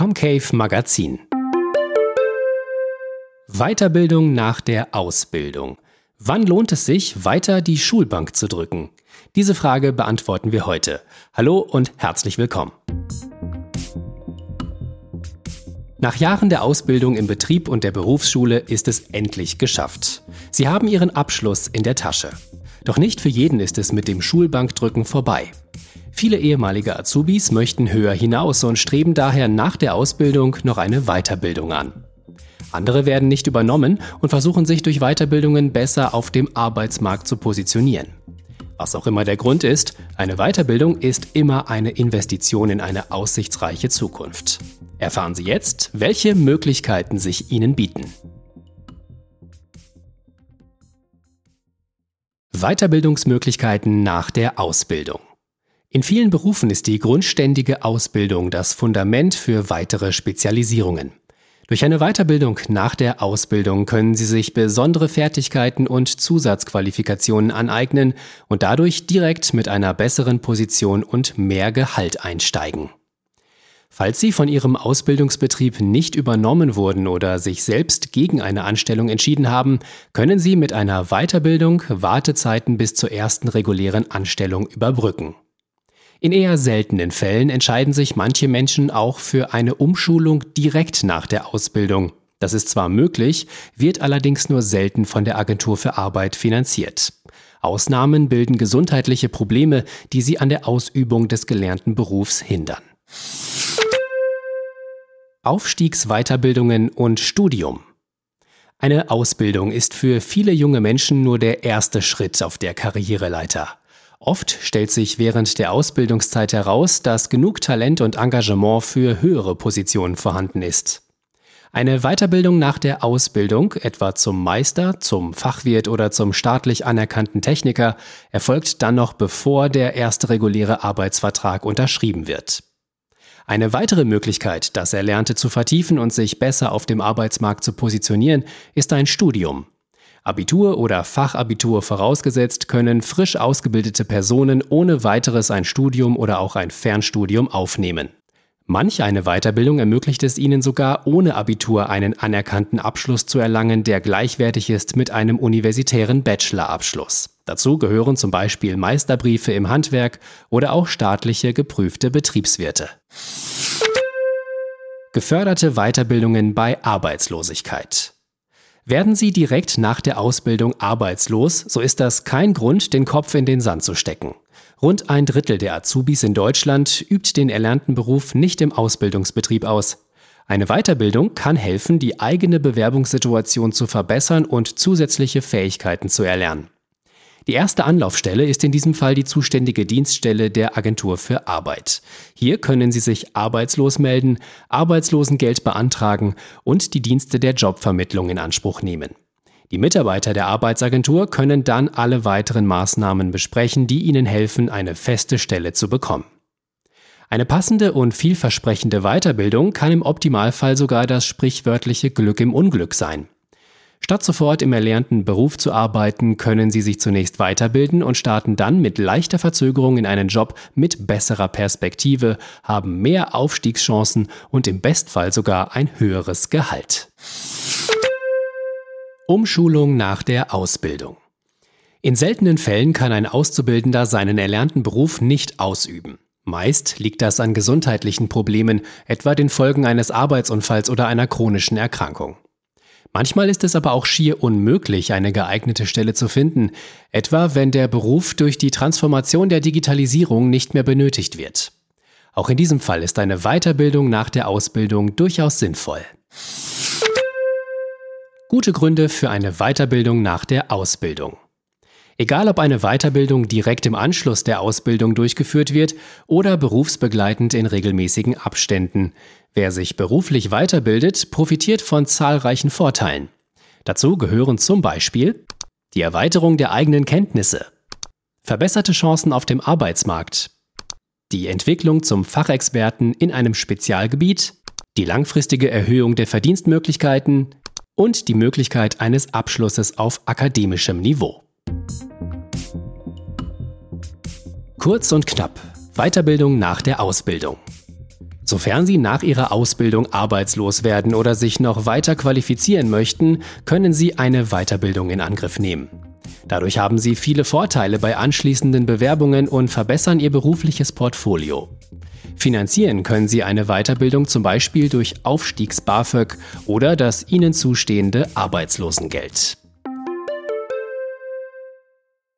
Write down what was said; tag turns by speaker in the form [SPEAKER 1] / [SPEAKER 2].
[SPEAKER 1] Comcave Magazin. Weiterbildung nach der Ausbildung. Wann lohnt es sich, weiter die Schulbank zu drücken? Diese Frage beantworten wir heute. Hallo und herzlich willkommen. Nach Jahren der Ausbildung im Betrieb und der Berufsschule ist es endlich geschafft. Sie haben ihren Abschluss in der Tasche. Doch nicht für jeden ist es mit dem Schulbankdrücken vorbei. Viele ehemalige Azubis möchten höher hinaus und streben daher nach der Ausbildung noch eine Weiterbildung an. Andere werden nicht übernommen und versuchen sich durch Weiterbildungen besser auf dem Arbeitsmarkt zu positionieren. Was auch immer der Grund ist, eine Weiterbildung ist immer eine Investition in eine aussichtsreiche Zukunft. Erfahren Sie jetzt, welche Möglichkeiten sich Ihnen bieten. Weiterbildungsmöglichkeiten nach der Ausbildung. In vielen Berufen ist die grundständige Ausbildung das Fundament für weitere Spezialisierungen. Durch eine Weiterbildung nach der Ausbildung können Sie sich besondere Fertigkeiten und Zusatzqualifikationen aneignen und dadurch direkt mit einer besseren Position und mehr Gehalt einsteigen. Falls Sie von Ihrem Ausbildungsbetrieb nicht übernommen wurden oder sich selbst gegen eine Anstellung entschieden haben, können Sie mit einer Weiterbildung Wartezeiten bis zur ersten regulären Anstellung überbrücken. In eher seltenen Fällen entscheiden sich manche Menschen auch für eine Umschulung direkt nach der Ausbildung. Das ist zwar möglich, wird allerdings nur selten von der Agentur für Arbeit finanziert. Ausnahmen bilden gesundheitliche Probleme, die sie an der Ausübung des gelernten Berufs hindern. Aufstiegsweiterbildungen und Studium. Eine Ausbildung ist für viele junge Menschen nur der erste Schritt auf der Karriereleiter. Oft stellt sich während der Ausbildungszeit heraus, dass genug Talent und Engagement für höhere Positionen vorhanden ist. Eine Weiterbildung nach der Ausbildung, etwa zum Meister, zum Fachwirt oder zum staatlich anerkannten Techniker, erfolgt dann noch bevor der erste reguläre Arbeitsvertrag unterschrieben wird. Eine weitere Möglichkeit, das Erlernte zu vertiefen und sich besser auf dem Arbeitsmarkt zu positionieren, ist ein Studium. Abitur oder Fachabitur vorausgesetzt, können frisch ausgebildete Personen ohne weiteres ein Studium oder auch ein Fernstudium aufnehmen. Manch eine Weiterbildung ermöglicht es ihnen sogar, ohne Abitur einen anerkannten Abschluss zu erlangen, der gleichwertig ist mit einem universitären Bachelorabschluss. Dazu gehören zum Beispiel Meisterbriefe im Handwerk oder auch staatliche geprüfte Betriebswirte. Geförderte Weiterbildungen bei Arbeitslosigkeit. Werden Sie direkt nach der Ausbildung arbeitslos, so ist das kein Grund, den Kopf in den Sand zu stecken. Rund ein Drittel der Azubis in Deutschland übt den erlernten Beruf nicht im Ausbildungsbetrieb aus. Eine Weiterbildung kann helfen, die eigene Bewerbungssituation zu verbessern und zusätzliche Fähigkeiten zu erlernen. Die erste Anlaufstelle ist in diesem Fall die zuständige Dienststelle der Agentur für Arbeit. Hier können Sie sich arbeitslos melden, Arbeitslosengeld beantragen und die Dienste der Jobvermittlung in Anspruch nehmen. Die Mitarbeiter der Arbeitsagentur können dann alle weiteren Maßnahmen besprechen, die ihnen helfen, eine feste Stelle zu bekommen. Eine passende und vielversprechende Weiterbildung kann im Optimalfall sogar das sprichwörtliche Glück im Unglück sein. Statt sofort im erlernten Beruf zu arbeiten, können Sie sich zunächst weiterbilden und starten dann mit leichter Verzögerung in einen Job mit besserer Perspektive, haben mehr Aufstiegschancen und im Bestfall sogar ein höheres Gehalt. Umschulung nach der Ausbildung. In seltenen Fällen kann ein Auszubildender seinen erlernten Beruf nicht ausüben. Meist liegt das an gesundheitlichen Problemen, etwa den Folgen eines Arbeitsunfalls oder einer chronischen Erkrankung. Manchmal ist es aber auch schier unmöglich, eine geeignete Stelle zu finden, etwa wenn der Beruf durch die Transformation der Digitalisierung nicht mehr benötigt wird. Auch in diesem Fall ist eine Weiterbildung nach der Ausbildung durchaus sinnvoll. Gute Gründe für eine Weiterbildung nach der Ausbildung. Egal ob eine Weiterbildung direkt im Anschluss der Ausbildung durchgeführt wird oder berufsbegleitend in regelmäßigen Abständen. Wer sich beruflich weiterbildet, profitiert von zahlreichen Vorteilen. Dazu gehören zum Beispiel die Erweiterung der eigenen Kenntnisse, verbesserte Chancen auf dem Arbeitsmarkt, die Entwicklung zum Fachexperten in einem Spezialgebiet, die langfristige Erhöhung der Verdienstmöglichkeiten und die Möglichkeit eines Abschlusses auf akademischem Niveau. Kurz und knapp. Weiterbildung nach der Ausbildung. Sofern Sie nach Ihrer Ausbildung arbeitslos werden oder sich noch weiter qualifizieren möchten, können Sie eine Weiterbildung in Angriff nehmen. Dadurch haben Sie viele Vorteile bei anschließenden Bewerbungen und verbessern Ihr berufliches Portfolio. Finanzieren können Sie eine Weiterbildung zum Beispiel durch Aufstiegs-BAföG oder das Ihnen zustehende Arbeitslosengeld.